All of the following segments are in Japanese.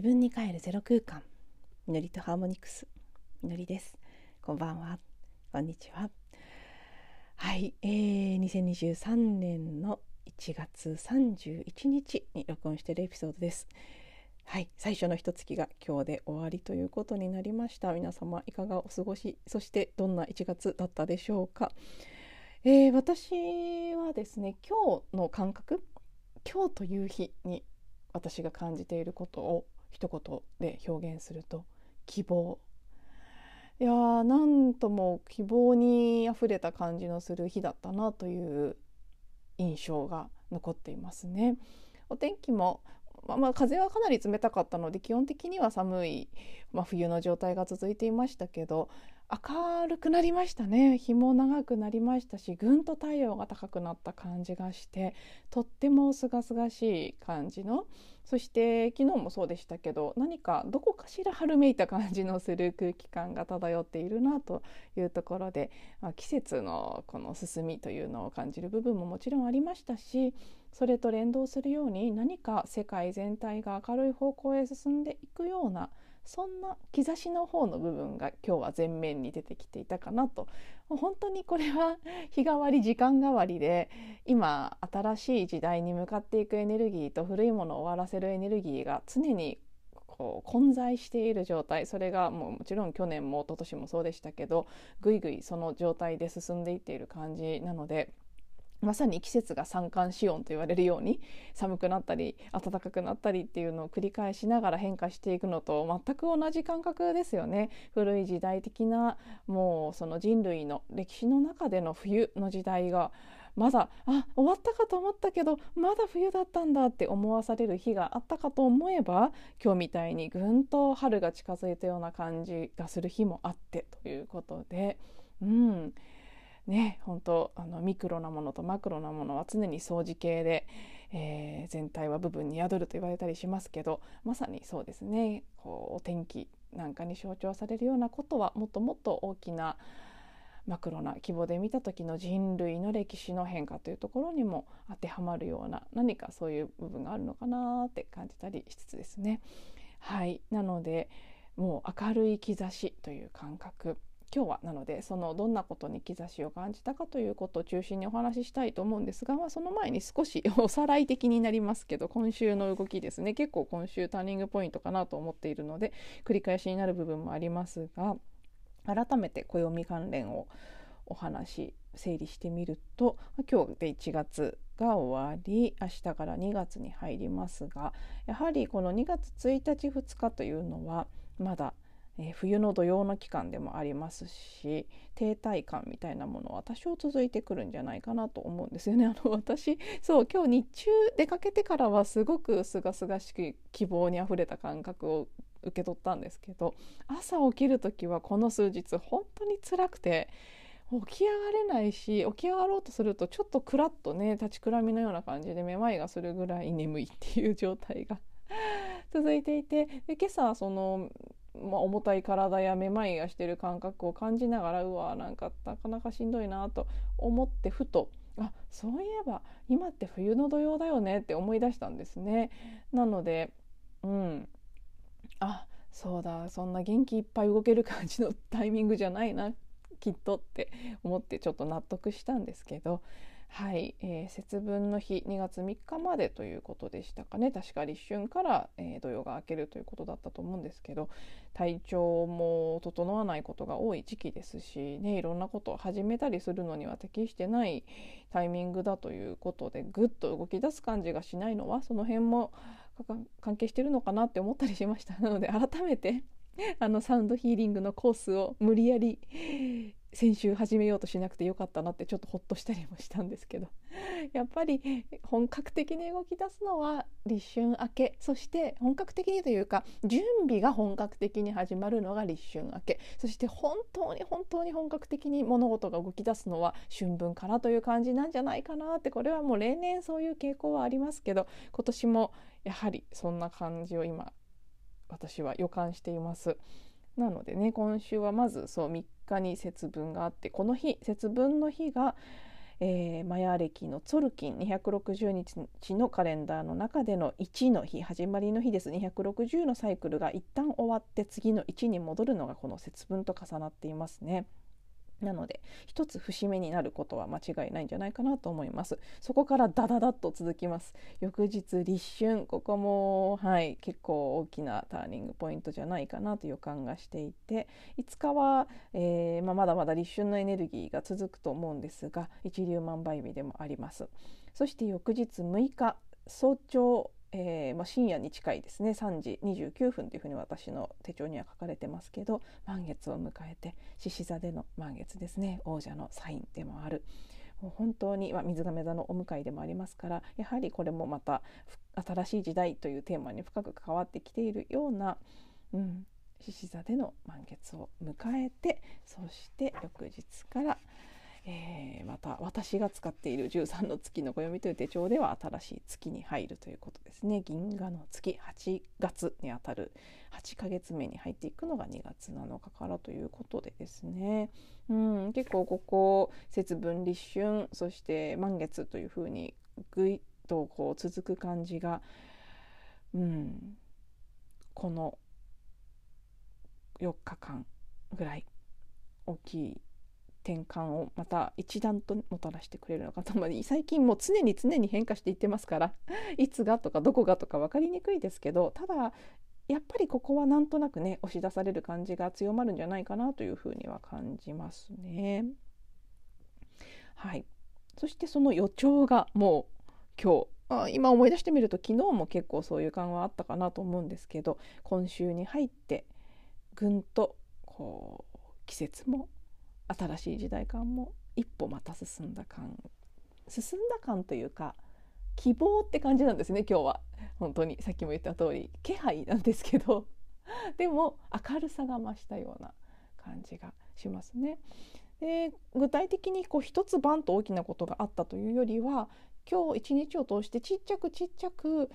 自分に帰るゼロ空間。みのりとハーモニクス。みのりです。こんばんは。こんにちは。はい、えー、2023年の1月31日に録音しているエピソードです。はい。最初の一月が今日で終わりということになりました。皆様いかがお過ごし？そしてどんな1月だったでしょうか、えー、私はですね今日の感覚？今日という日に私が感じていることを一言で表現すると希望いやーなんとも希望にあふれた感じのする日だったなという印象が残っていますね。お天気もまあ、まあ風はかなり冷たかったので基本的には寒い、まあ、冬の状態が続いていましたけど明るくなりましたね日も長くなりましたしぐんと太陽が高くなった感じがしてとってもすがすがしい感じのそして昨日もそうでしたけど何かどこかしら春めいた感じのする空気感が漂っているなというところで、まあ、季節のこの進みというのを感じる部分ももちろんありましたしそれと連動するように何か世界全体が明るい方向へ進んでいくようなそんな兆しの方の部分が今日は前面に出てきていたかなと本当にこれは 日替わり時間替わりで今新しい時代に向かっていくエネルギーと古いものを終わらせるエネルギーが常にこう混在している状態それがもうもちろん去年も一昨年もそうでしたけどぐいぐいその状態で進んでいっている感じなので。まさに季節が三寒四温と言われるように寒くなったり暖かくなったりっていうのを繰り返しながら変化していくのと全く同じ感覚ですよね。古い時代的なもうその人類の歴史の中での冬の時代がまだあ終わったかと思ったけどまだ冬だったんだって思わされる日があったかと思えば今日みたいにぐんと春が近づいたような感じがする日もあってということでうん。ね本当あのミクロなものとマクロなものは常に相似形で、えー、全体は部分に宿ると言われたりしますけどまさにそうですね。こうお天気なんかに象徴されるようなことはもっともっと大きなマクロな規模で見た時の人類の歴史の変化というところにも当てはまるような何かそういう部分があるのかなって感じたりしつつですね。はい。なのでもう明るい兆しという感覚。今日はなのでそのどんなことに兆しを感じたかということを中心にお話ししたいと思うんですが、まあ、その前に少しおさらい的になりますけど今週の動きですね結構今週ターニングポイントかなと思っているので繰り返しになる部分もありますが改めて暦関連をお話整理してみると今日で1月が終わり明日から2月に入りますがやはりこの2月1日2日というのはまだえ冬の土用の期間でもありますし停滞感みたいなものは多少続いてくるんじゃないかなと思うんですよね。あの私そう今日日中出かけてからはすごくすがすがしく希望にあふれた感覚を受け取ったんですけど朝起きる時はこの数日本当に辛くて起き上がれないし起き上がろうとするとちょっとクラッとね立ちくらみのような感じでめまいがするぐらい眠いっていう状態が 続いていてで今朝そのまあ、重たい体やめまいがしてる感覚を感じながらうわなんかなかなかしんどいなと思ってふとあそういえば今って冬の土曜だよねって思い出したんですね。なのでうんあそうだそんな元気いっぱい動ける感じのタイミングじゃないなきっとって思ってちょっと納得したんですけどはい、えー、節分の日2月3日までということでしたかね。確か立春から、えー、土曜が明けるということだったと思うんですけど体調も整わないことが多い時期ですし、ね、いろんなことを始めたりするのには適してないタイミングだということでぐっと動き出す感じがしないのはその辺も関係してるのかなって思ったりしました。なので改めてあのサウンドヒーリングのコースを無理やり先週始めようとしなくてよかったなってちょっとほっとしたりもしたんですけど やっぱり本格的に動き出すのは立春明けそして本格的にというか準備が本格的に始まるのが立春明けそして本当に本当に本格的に物事が動き出すのは春分からという感じなんじゃないかなってこれはもう例年そういう傾向はありますけど今年もやはりそんな感じを今私は予感しています。なのでね今週はまずそう3日に節分があってこの日節分の日が、えー、マヤ暦のツォルキン260日のカレンダーの中での1の日始まりの日です260のサイクルが一旦終わって次の1に戻るのがこの節分と重なっていますね。なので一つ節目になることは間違いないんじゃないかなと思います。そこからダダダッと続きます。翌日立春ここもはい結構大きなターニングポイントじゃないかなと予感がしていて5日は、えー、まあ、まだまだ立春のエネルギーが続くと思うんですが一粒万倍日でもあります。そして翌日6日早朝えー、まあ、深夜に近いですね。3時29分というふうに私の手帳には書かれてますけど満月を迎えて獅子座での満月ですね。王者のサインでもある。もう本当に、まあ、水亀座のお迎えでもありますからやはりこれもまた新しい時代というテーマに深く関わってきているような、うん、獅子座での満月を迎えてそして翌日から「えー、また私が使っている13の月の暦という手帳では新しい月に入るということですね。銀河の月8月にあたる8ヶ月目に入っていくのが2月7日からということでですね、うん、結構ここ節分立春そして満月というふうにぐいっとこう続く感じが、うん、この4日間ぐらい大きい転換をまた一段ともたらしてくれるのかと最近もう常に常に変化していってますから いつがとかどこがとか分かりにくいですけどただやっぱりここはなんとなくね押し出される感じが強まるんじゃないかなというふうには感じますね。はいそしてその予兆がもう今日あ今思い出してみると昨日も結構そういう感はあったかなと思うんですけど今週に入ってぐんとこう季節も新しい時代感も一歩また進んだ感進んだ感というか希望って感じなんですね今日は。本当に。さっきも言った通り気配なんですけど。でも明るさが増したような感じがしますね。で具体的にこう一つバンと大きなことがあったというよりは今日一日を通してちっちゃくちっちゃく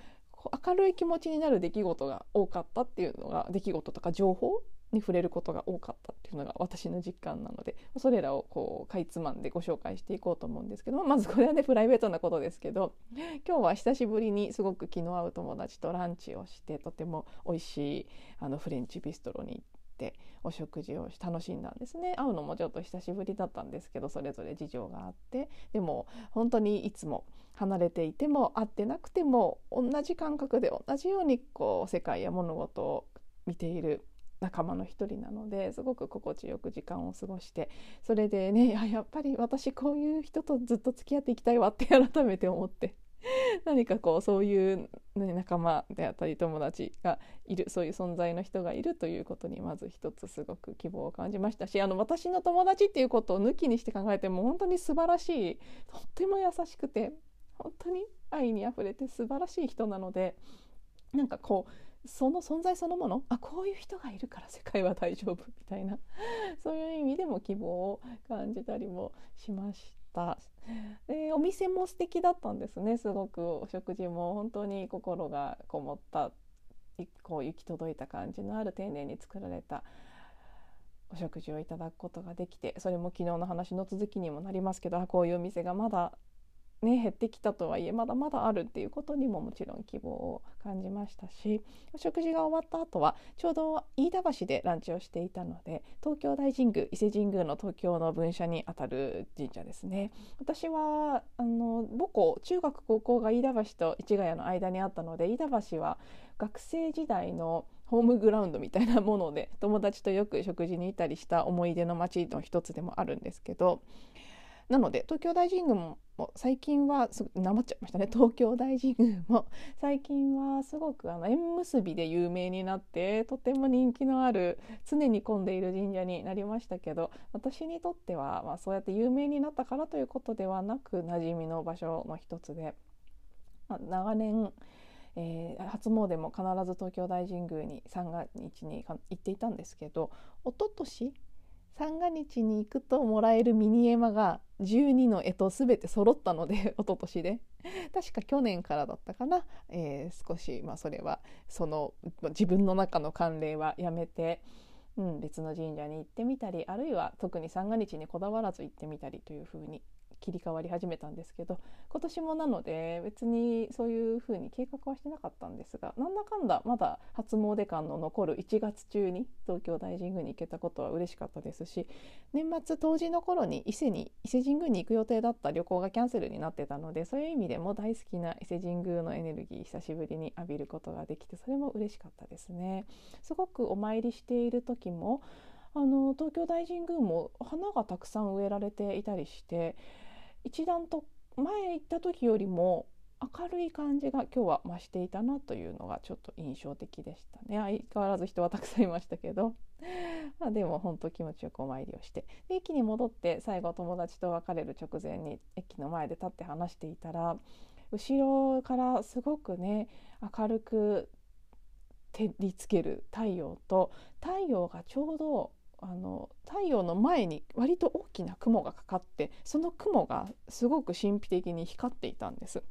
明るい気持ちになる出来事が多かったっていうのが出来事とか情報に触れることが多かったっていうのが私の実感なのでそれらをこうかいつまんでご紹介していこうと思うんですけどまずこれはねプライベートなことですけど今日は久しぶりにすごく気の合う友達とランチをしてとても美味しいあのフレンチビストロに行ってお食事を楽しんだんですね。会うのもちょっと久しぶりだったんですけどそれぞれ事情があってでも本当にいつも離れていても会ってなくても同じ感覚で同じようにこう世界や物事を見ている仲間の一人なのですごく心地よく時間を過ごしてそれでねややっぱり私こういう人とずっと付き合っていきたいわって改めて思って何かこうそういう、ね、仲間であったり友達がいるそういう存在の人がいるということにまず一つすごく希望を感じましたしあの私の友達っていうことを抜きにして考えても本当に素晴らしいとっても優しくて本当に愛にあふれて素晴らしい人なのでなんかこうその存在そのもの？あこういう人がいるから世界は大丈夫みたいな。そういう意味でも希望を感じたりもしました。でお店も素敵だったんですね。すごくお食事も本当に心がこもったこう行き届いた感じのある丁寧に作られたお食事をいただくことができてそれも昨日の話の続きにもなりますけどこういうお店がまだね、減ってきたとはいえまだまだあるっていうことにももちろん希望を感じましたし食事が終わった後はちょうど飯田橋でランチをしていたので東京大神宮伊勢神宮の東京の分社にあたる神社ですね。私はあの母校中学高校が飯田橋と市ヶ谷の間にあったので飯田橋は学生時代のホームグラウンドみたいなもので友達とよく食事に行ったりした思い出の街の一つでもあるんですけどなので東京大神宮も最近はすなまっちゃいましたね。東京大神宮も。最近はすごくあの縁結びで有名になってとても人気のある常に混んでいる神社になりましたけど私にとっては、まあ、そうやって有名になったからということではなく馴染みの場所の一つで、まあ、長年えー、初詣も必ず東京大神宮に三が日に行っていたんですけど一昨年三が日に行くともらえるミニエマが12の干支全て揃ったので 一昨年で。確か去年からだったかな、えー、少し、まあ、それはその自分の中の慣例はやめて、うん、別の神社に行ってみたりあるいは特に三が日にこだわらず行ってみたりというふうに切り替わり始めたんですけど今年もなので別にそういうふうに計画はしてなかったんですがなんだかんだまだ初詣感の残る1月中に東京大神宮に行けたことは嬉しかったですし年末冬至の頃に伊勢に伊勢神宮に行く予定だった旅行がキャンセルになってたのでそういう意味でも大好きな伊勢神宮のエネルギー久しぶりに浴びることができてそれも嬉しかったですね。すごくお参りしている時もあの東京大神宮も花がたくさん植えられていたりして一段と前行った時よりも明るい感じが今日は増していたなというのがちょっと印象的でしたね。相変わらず人はたくさんいましたけど。まあでも本当気持ちよくお参りをして。で駅に戻って最後友達と別れる直前に駅の前で立って話していたら後ろからすごくね明るく照りつける太陽と太陽がちょうどあの太陽の前に割と大きな雲がかかってその雲がすごく神秘的に光っていたんです。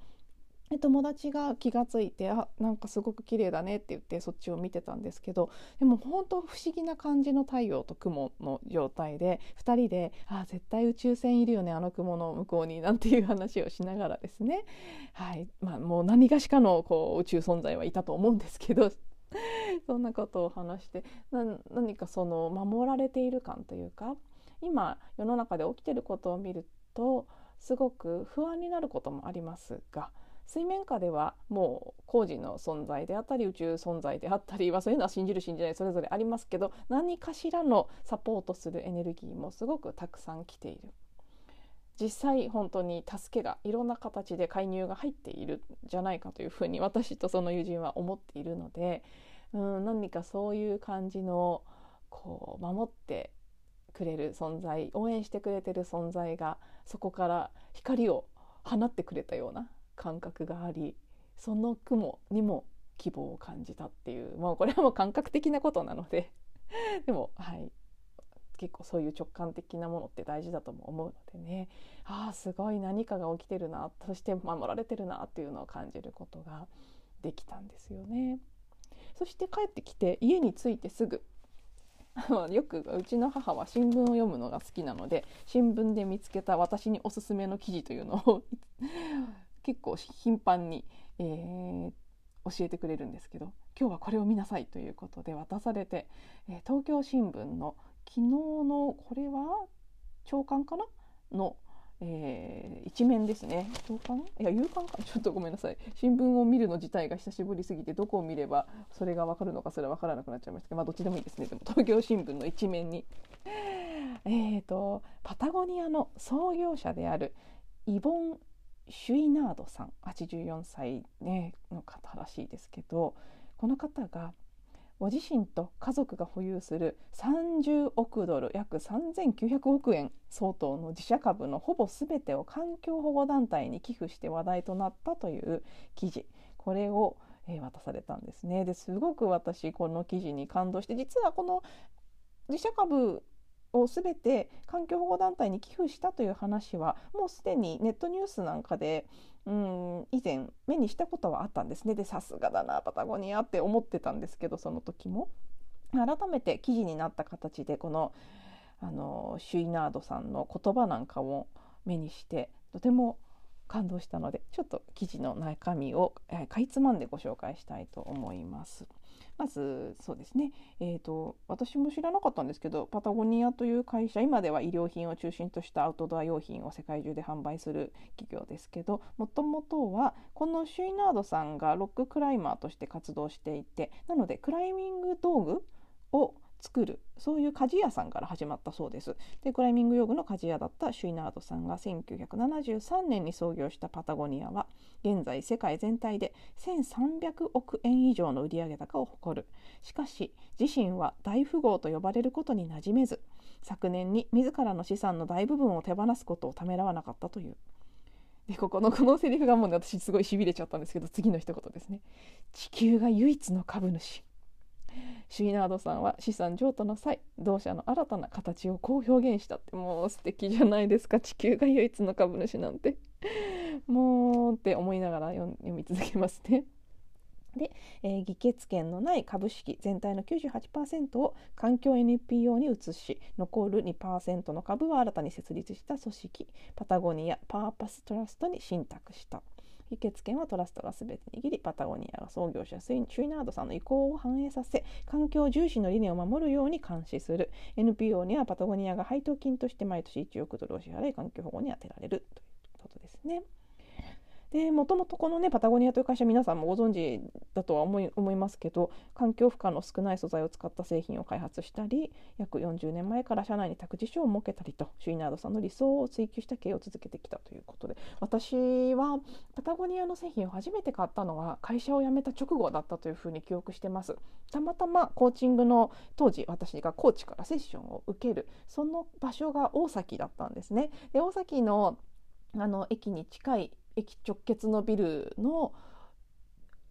で友達が気が付いて「あなんかすごく綺麗だね」って言ってそっちを見てたんですけどでも本当不思議な感じの太陽と雲の状態で2人で「あ絶対宇宙船いるよねあの雲の向こうに」なんていう話をしながらですね、はいまあ、もう何がしかのこう宇宙存在はいたと思うんですけど そんなことを話して何かその守られている感というか今世の中で起きてることを見るとすごく不安になることもありますが水面下ではもう工事の存在であったり宇宙存在であったり、ま、そういうのは信じる信じないそれぞれありますけど何かしらのサポートするエネルギーもすごくたくさん来ている。実際本当に助けがいろんな形で介入が入っているんじゃないかというふうに私とその友人は思っているのでうん何かそういう感じのこう守ってくれる存在応援してくれてる存在がそこから光を放ってくれたような感覚がありその雲にも希望を感じたっていうもうこれはもう感覚的なことなので。でもはい。結構そういう直感的なものって大事だとも思うのでねああすごい何かが起きてるなそして守られてるなっていうのを感じることができたんですよね。そして帰ってきて家に着いてすぐ よくうちの母は新聞を読むのが好きなので新聞で見つけた私におすすめの記事というのを 結構頻繁に、えー、教えてくれるんですけど今日はこれを見なさいということで渡されて、えー、東京新聞の昨日のこれは？朝刊かな？のえー、一面ですね。朝刊？いや、夕刊かちょっとごめんなさい。新聞を見るの自体が久しぶりすぎて、どこを見ればそれがわかるのかそれはわからなくなっちゃいましたけど、まあ、どっちでもいいですね。でも、東京新聞の一面に、えーと、パタゴニアの創業者であるイボン・シュイナードさん、84歳、ね、の方らしいですけど、この方が、ご自身と家族が保有する30億ドル約3900億円相当の自社株のほぼ全てを環境保護団体に寄付して話題となったという記事。これを、渡されたんですね。ですごく私この記事に感動して実はこの自社株を全て環境保護団体に寄付したという話はもうすでにネットニュースなんかでうん以前目にしたことはあったんですねでさすがだなパタゴニアって思ってたんですけどその時も改めて記事になった形でこのあのシュイナードさんの言葉なんかを目にしてとても感動したのでちょっと記事の中身を、えかいつまんでご紹介したいと思います。まずそうですね、えーと、私も知らなかったんですけどパタゴニアという会社今では衣料品を中心としたアウトドア用品を世界中で販売する企業ですけどもともとはこのシュイナードさんがロッククライマーとして活動していてなのでクライミング道具を作る。そういう鍛冶屋さんから始まったそうです。でクライミング用具の鍛冶屋だったシュイナードさんが1973年に創業したパタゴニアは現在世界全体で1300億円以上の売上高を誇る。しかし自身は大富豪と呼ばれることに馴染めず昨年に自らの資産の大部分を手放すことをためらわなかったという。でここのこのセリフがもう、ね、私すごいしびれちゃったんですけど次の一言ですね。地球が唯一の株主。シュイナードさんは資産譲渡の際同社の新たな形をこう表現したってもう素敵じゃないですか。地球が唯一の株主なんて。もうって思いながら読み続けますね。で、えー、議決権のない株式全体の98%を環境 NPO に移し残る2%の株は新たに設立した組織パタゴニアパーパストラストに信託した。議決権はトラストが全て握りパタゴニアが創業者シュイナードさんの意向を反映させ環境重視の理念を守るように監視する NPO にはパタゴニアが配当金として毎年1億ドルを支払い環境保護に充てられるということですね。でもともとこのねパタゴニアという会社皆さんもご存知だとは思い思いますけど環境負荷の少ない素材を使った製品を開発したり約40年前から社内に託児所を設けたりとシュイナードさんの理想を追求した経営を続けてきたということで私はパタゴニアの製品を初めて買ったのは会社を辞めた直後だったというふうに記憶してます。たまたまコーチングの当時私がコーチからセッションを受けるその場所が大崎だったんですね。で大崎のあの駅に近い駅直結のビルの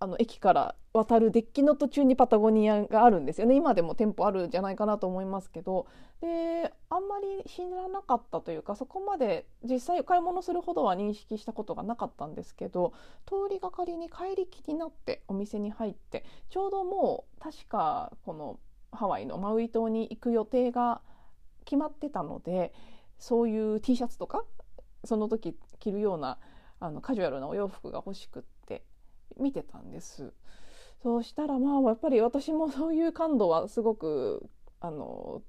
あの駅から渡るデッキの途中にパタゴニアがあるんですよね。今でも店舗あるんじゃないかなと思いますけど。であんまり知らなかったというかそこまで実際買い物するほどは認識したことがなかったんですけど通りがかりに帰り気になってお店に入ってちょうどもう確かこのハワイのマウイ島に行く予定が決まってたのでそういう T シャツとかその時着るようなあのカジュアルなお洋服が欲しくって見てたんです。そうしたらまあやっぱり私も そういう感度はすごくあの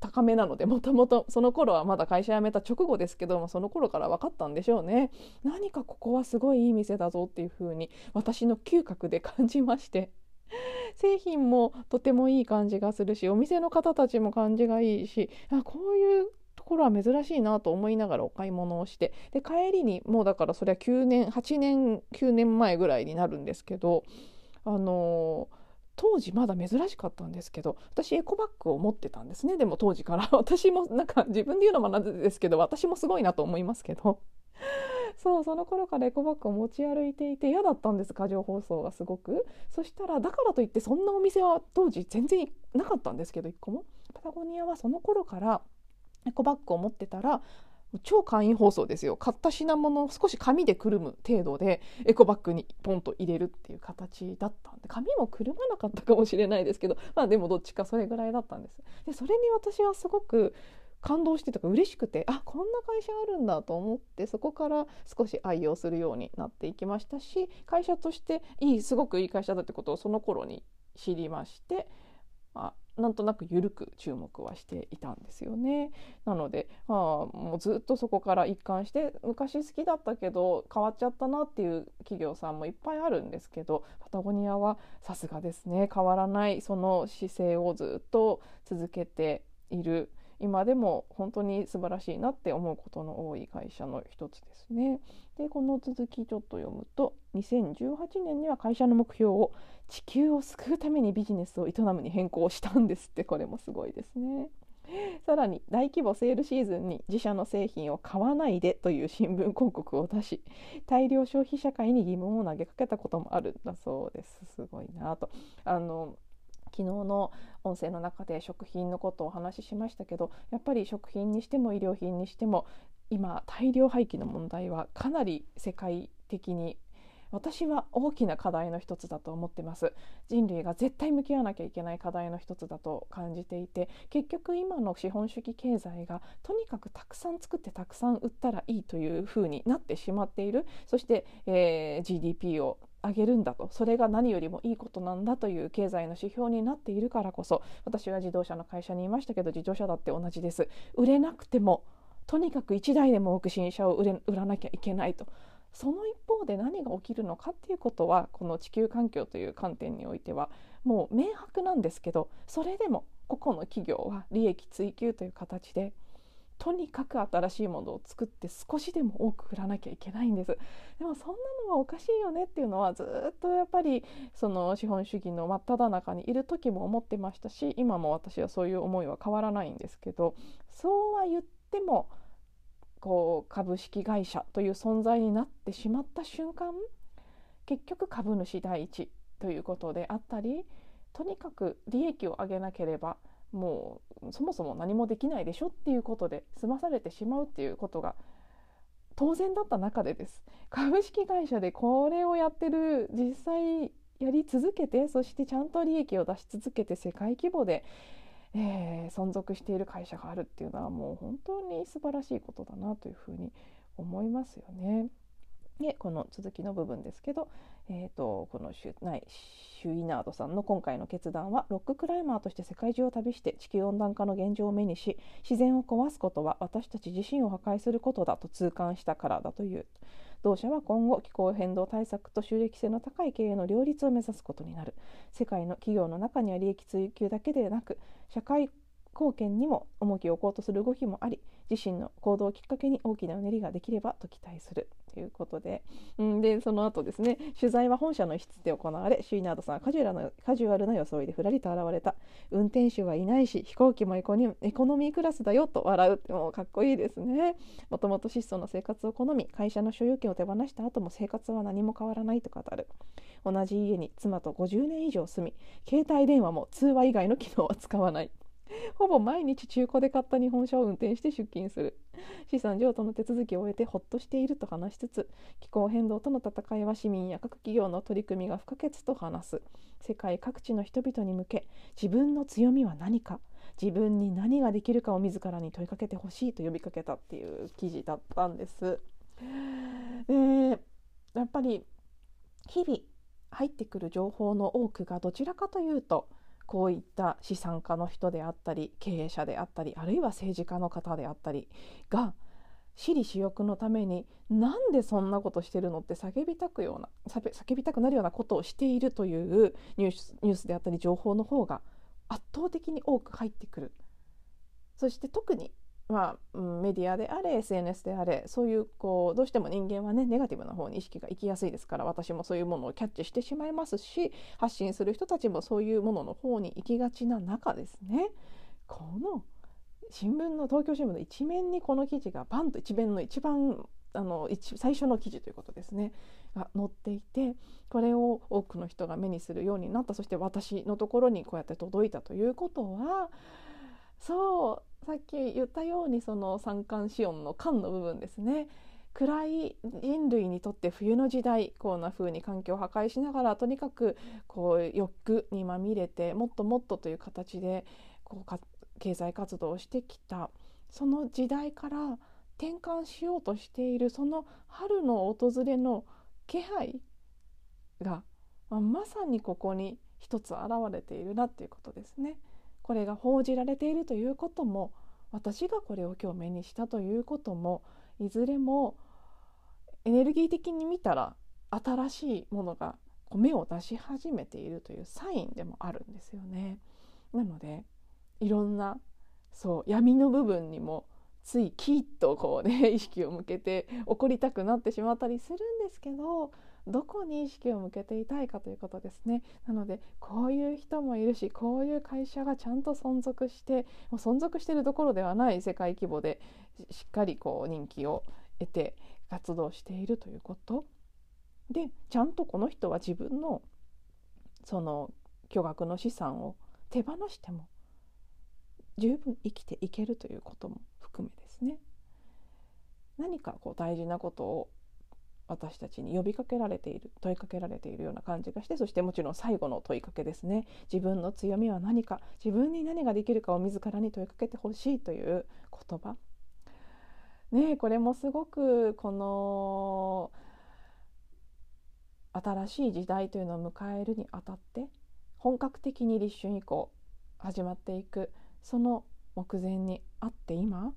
高めなのでもともとその頃はまだ会社辞めた直後ですけどもその頃から分かったんでしょうね。何かここはすごいいい店だぞっていう風に私の嗅覚で感じまして。製品もとてもいい感じがするしお店の方たちも感じがいいしあこういうところは珍しいなと思いながらお買い物をしてで帰りにもうだからそれは9年8年9年前ぐらいになるんですけどあのー当時まだ珍しかったんですけど私エコバッグを持ってたんですね。でも当時から。私もなんか自分で言うのもなんですけど私もすごいなと思いますけど。そうその頃からエコバッグを持ち歩いていて嫌だったんです。過剰包装がすごく。そしたらだからといってそんなお店は当時全然なかったんですけど1個も。パタゴニアはその頃からエコバッグを持ってたら超簡易包装ですよ。買った品物を少し紙でくるむ程度でエコバッグにポンと入れるっていう形だったんで紙もくるまなかったかもしれないですけどまあでもどっちかそれぐらいだったんです。でそれに私はすごく感動してとか嬉しくてあこんな会社あるんだと思ってそこから少し愛用するようになっていきましたし会社としていいすごくいい会社だってことをその頃に知りましてあ、なんとなく緩く注目はしていたんですよね。なので、あ、もうずっとそこから一貫して昔好きだったけど変わっちゃったなっていう企業さんもいっぱいあるんですけどパタゴニアはさすがですね変わらないその姿勢をずっと続けている。今でも本当に素晴らしいなって思うことの多い会社の一つですね。でこの続きちょっと読むと2018年には会社の目標を地球を救うためにビジネスを営むに変更したんですってこれもすごいですね。さらに大規模セールシーズンに自社の製品を買わないでという新聞広告を出し大量消費社会に疑問を投げかけたこともあるんだそうですすごいなとあの昨日の音声の中で食品のことをお話ししましたけどやっぱり食品にしても医療品にしても今大量廃棄の問題はかなり世界的に私は大きな課題の一つだと思ってます。人類が絶対向き合わなきゃいけない課題の一つだと感じていて結局今の資本主義経済がとにかくたくさん作ってたくさん売ったらいいというふうになってしまっている。そして、えー、GDP を上げるんだと。それが何よりもいいことなんだという経済の指標になっているからこそ私は自動車の会社にいましたけど自動車だって同じです。売れなくてもとにかく1台でも多く新車を売れ売らなきゃいけないと。その一方で何が起きるのかっていうことはこの地球環境という観点においてはもう明白なんですけどそれでも個々の企業は利益追求という形でとにかく新しいものを作って少しでも多く売らなきゃいけないんです。でもそんなのはおかしいよねっていうのはずっとやっぱりその資本主義の真っ只中にいる時も思ってましたし今も私はそういう思いは変わらないんですけどそうは言ってもこう株式会社という存在になってしまった瞬間結局株主第一ということであったりとにかく利益を上げなければもうそもそも何もできないでしょっていうことで済まされてしまうっていうことが当然だった中でです。株式会社でこれをやってる実際やり続けてそしてちゃんと利益を出し続けて世界規模で、えー、存続している会社があるっていうのはもう本当に素晴らしいことだなというふうに思いますよね。でこの続きの部分ですけど、えーと、このシュナイシュイナードさんの今回の決断はロッククライマーとして世界中を旅して地球温暖化の現状を目にし自然を壊すことは私たち自身を破壊することだと痛感したからだという同社は今後気候変動対策と収益性の高い経営の両立を目指すことになる世界の企業の中には利益追求だけでなく社会貢献にも重きを置こうとする動きもあり自身の行動をきっかけに大きなうねりができればと期待する。ということで,、ん、でその後ですね取材は本社の一室で行われシュイナードさんはカジュアルなカジュアルな装いでふらりと現れた。運転手はいないし飛行機もエコニエコノミークラスだよと笑う。ってもうかっこいいですね。もともと質素な生活を好み会社の所有権を手放した後も生活は何も変わらないと語る。同じ家に妻と50年以上住み携帯電話も通話以外の機能は使わない。ほぼ毎日中古で買った日本車を運転して出勤する資産譲渡の手続きを終えてほっとしていると話しつつ気候変動との戦いは市民や各企業の取り組みが不可欠と話す世界各地の人々に向け自分の強みは何か自分に何ができるかを自らに問いかけてほしいと呼びかけたっていう記事だったんです。でやっぱり日々入ってくる情報の多くがどちらかというとこういった資産家の人であったり経営者であったりあるいは政治家の方であったりが私利私欲のためになんでそんなことしてるのって叫びたくような叫びたくなるようなことをしているというニュースニュースであったり情報の方が圧倒的に多く入ってくる。そして特にまあ、メディアであれ SNS であれそういうこうどうしても人間はねネガティブな方に意識が行きやすいですから私もそういうものをキャッチしてしまいますし発信する人たちもそういうものの方に行きがちな中ですね。この新聞の東京新聞の一面にこの記事がバンと一面の一番あの一最初の記事ということですね。が載っていてこれを多くの人が目にするようになった。そして私のところにこうやって届いたということはそうさっき言ったようにその三寒四温の寒の部分ですね暗い人類にとって冬の時代こんな風に環境を破壊しながらとにかくこう欲にまみれてもっともっとという形でこう経済活動をしてきたその時代から転換しようとしているその春の訪れの気配が、まあ、まさにここに一つ現れているなっていうことですね。これが報じられているということも私がこれを今日目にしたということもいずれもエネルギー的に見たら新しいものが芽を出し始めているというサインでもあるんですよね。なのでいろんなそう闇の部分にもついキッとこうね意識を向けて怒りたくなってしまったりするんですけどどこに意識を向けていたいかということですね。なのでこういう人もいるしこういう会社がちゃんと存続してもう存続してるどころではない世界規模でしっかりこう人気を得て活動しているということ。でちゃんとこの人は自分のその巨額の資産を手放しても十分生きていけるということも含めですね。何かこう大事なことを私たちに呼びかけられている問いかけられているような感じがしてそしてもちろん最後の問いかけですね。自分の強みは何か自分に何ができるかを自らに問いかけてほしいという言葉。ねこれもすごくこの新しい時代というのを迎えるにあたって本格的に立春以降始まっていくその目前にあって今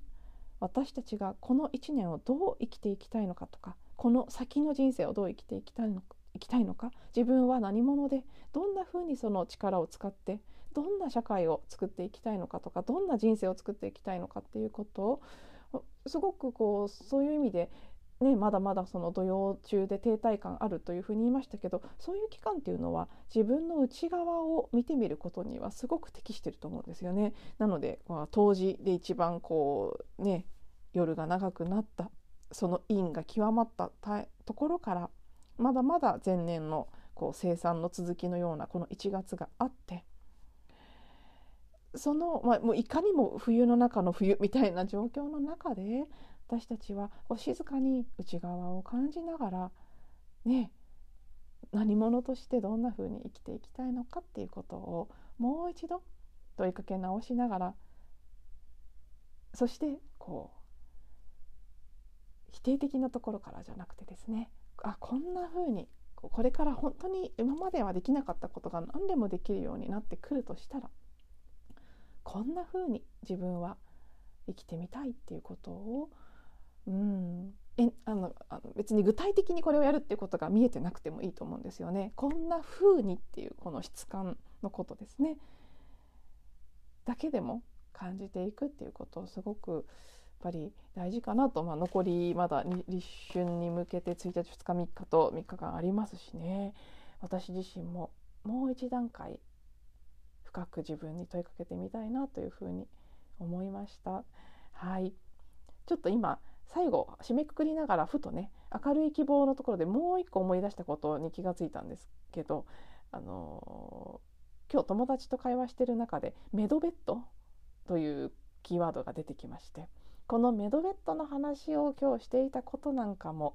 私たちがこの1年をどう生きていきたいのかとかこの先の人生をどう生きていきたいのか生きたいのか自分は何者でどんなふうにその力を使ってどんな社会を作っていきたいのかとかどんな人生を作っていきたいのかっていうことをすごくこうそういう意味で、ね、まだまだその土曜中で停滞感あるというふうに言いましたけどそういう期間っていうのは自分の内側を見てみることにはすごく適してると思うんですよね。なので、まあ、当時で一番こうね夜が長くなったその因が極まったところからまだまだ前年のこう生産の続きのようなこの1月があってその、まあ、もういかにも冬の中の冬みたいな状況の中で私たちはこう静かに内側を感じながらね何者としてどんなふうに生きていきたいのかっていうことをもう一度問いかけ直しながらそしてこう否定的なところからじゃなくてですねあこんな風にこれから本当に今まではできなかったことが何でもできるようになってくるとしたらこんな風に自分は生きてみたいっていうことをうんえあのあの別に具体的にこれをやるっていうことが見えてなくてもいいと思うんですよね。こんな風にっていうこの質感のことですね。だけでも感じていくっていうことをすごくぱり大事かなと、まあ、残りまだ立春に向けて1日2日3日と3日間ありますしね。私自身ももう一段階深く自分に問いかけてみたいなというふうに思いました。はい。ちょっと今最後締めくくりながらふとね明るい希望のところでもう一個思い出したことに気がついたんですけど、あのー、今日友達と会話してる中でメドベッドというキーワードが出てきまして。このメドベッドの話を今日していたことなんかも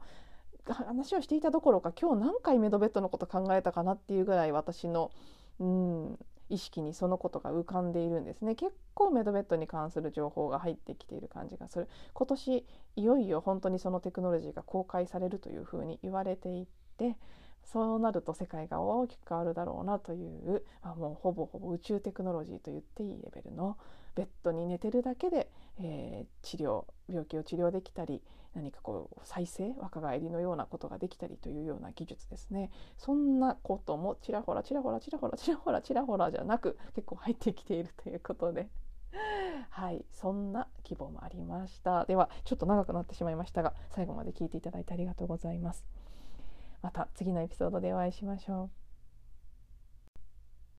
話をしていたどころか今日何回メドベッドのこと考えたかなっていうぐらい私のうん意識にそのことが浮かんでいるんですね。結構メドベッドに関する情報が入ってきている感じがする。今年いよいよ本当にそのテクノロジーが公開されるというふうに言われていてそうなると世界が大きく変わるだろうなという、まあ、もうほぼほぼ宇宙テクノロジーと言っていいレベルのベッドに寝てるだけで、えー、治療病気を治療できたり何かこう再生若返りのようなことができたりというような技術ですねそんなこともちらほらちらほらちらほらちらほらちらほらじゃなく結構入ってきているということで。はい、そんな希望もありました。では、ちょっと長くなってしまいましたが、最後まで聞いていただいてありがとうございます。また次のエピソードでお会いしましょう。